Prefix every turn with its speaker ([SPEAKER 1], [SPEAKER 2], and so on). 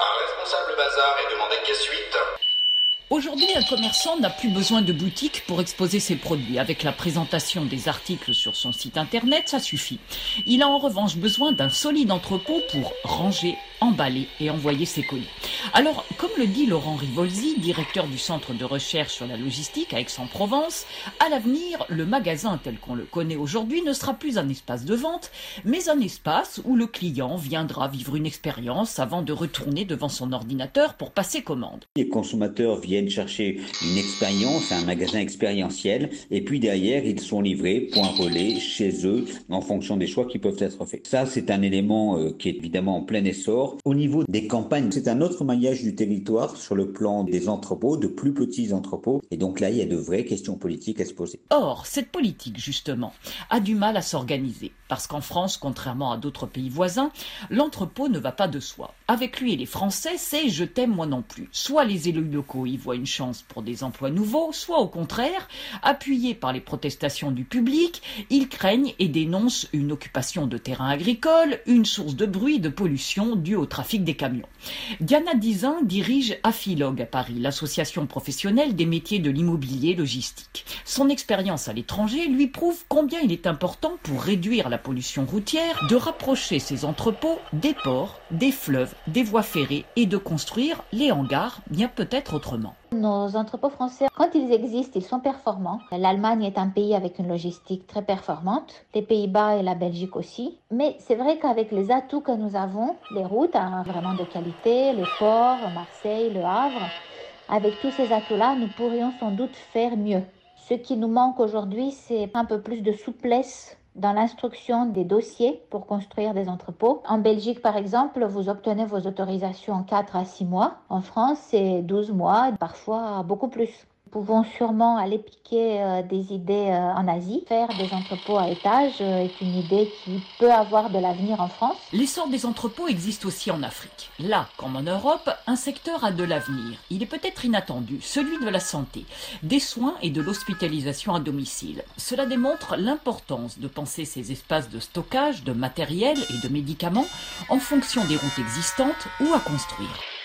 [SPEAKER 1] Un responsable bazar est demandé quelle suite
[SPEAKER 2] Aujourd'hui, un commerçant n'a plus besoin de boutique pour exposer ses produits. Avec la présentation des articles sur son site internet, ça suffit. Il a en revanche besoin d'un solide entrepôt pour ranger, emballer et envoyer ses colis. Alors, comme le dit Laurent Rivolzi, directeur du Centre de recherche sur la logistique à Aix-en-Provence, à l'avenir, le magasin tel qu'on le connaît aujourd'hui ne sera plus un espace de vente, mais un espace où le client viendra vivre une expérience avant de retourner devant son ordinateur pour passer commande.
[SPEAKER 3] Les consommateurs viennent chercher une expérience, un magasin expérientiel, et puis derrière, ils sont livrés, point relais, chez eux, en fonction des choix qui peuvent être faits. Ça, c'est un élément euh, qui est évidemment en plein essor. Au niveau des campagnes, c'est un autre maillage du territoire sur le plan des entrepôts, de plus petits entrepôts, et donc là, il y a de vraies questions politiques à se poser.
[SPEAKER 2] Or, cette politique, justement, a du mal à s'organiser, parce qu'en France, contrairement à d'autres pays voisins, l'entrepôt ne va pas de soi. Avec lui et les Français, c'est je t'aime moi non plus. Soit les élus locaux y voient une chance pour des emplois nouveaux, soit au contraire, appuyés par les protestations du public, ils craignent et dénoncent une occupation de terrains agricoles, une source de bruit de pollution due au trafic des camions. Diana Dizin dirige Afilog à Paris, l'association professionnelle des métiers de l'immobilier logistique. Son expérience à l'étranger lui prouve combien il est important pour réduire la pollution routière de rapprocher ces entrepôts des ports, des fleuves, des voies ferrées et de construire les hangars bien peut-être autrement.
[SPEAKER 4] Nos entrepôts français, quand ils existent, ils sont performants. L'Allemagne est un pays avec une logistique très performante, les Pays-Bas et la Belgique aussi. Mais c'est vrai qu'avec les atouts que nous avons, les routes hein, vraiment de qualité, les ports, Marseille, Le Havre, avec tous ces atouts-là, nous pourrions sans doute faire mieux. Ce qui nous manque aujourd'hui, c'est un peu plus de souplesse dans l'instruction des dossiers pour construire des entrepôts. En Belgique, par exemple, vous obtenez vos autorisations en 4 à 6 mois. En France, c'est 12 mois, parfois beaucoup plus. Nous pouvons sûrement aller piquer euh, des idées euh, en Asie. Faire des entrepôts à étage euh, est une idée qui peut avoir de l'avenir en France.
[SPEAKER 2] L'essor des entrepôts existe aussi en Afrique. Là, comme en Europe, un secteur a de l'avenir. Il est peut-être inattendu, celui de la santé, des soins et de l'hospitalisation à domicile. Cela démontre l'importance de penser ces espaces de stockage de matériel et de médicaments en fonction des routes existantes ou à construire.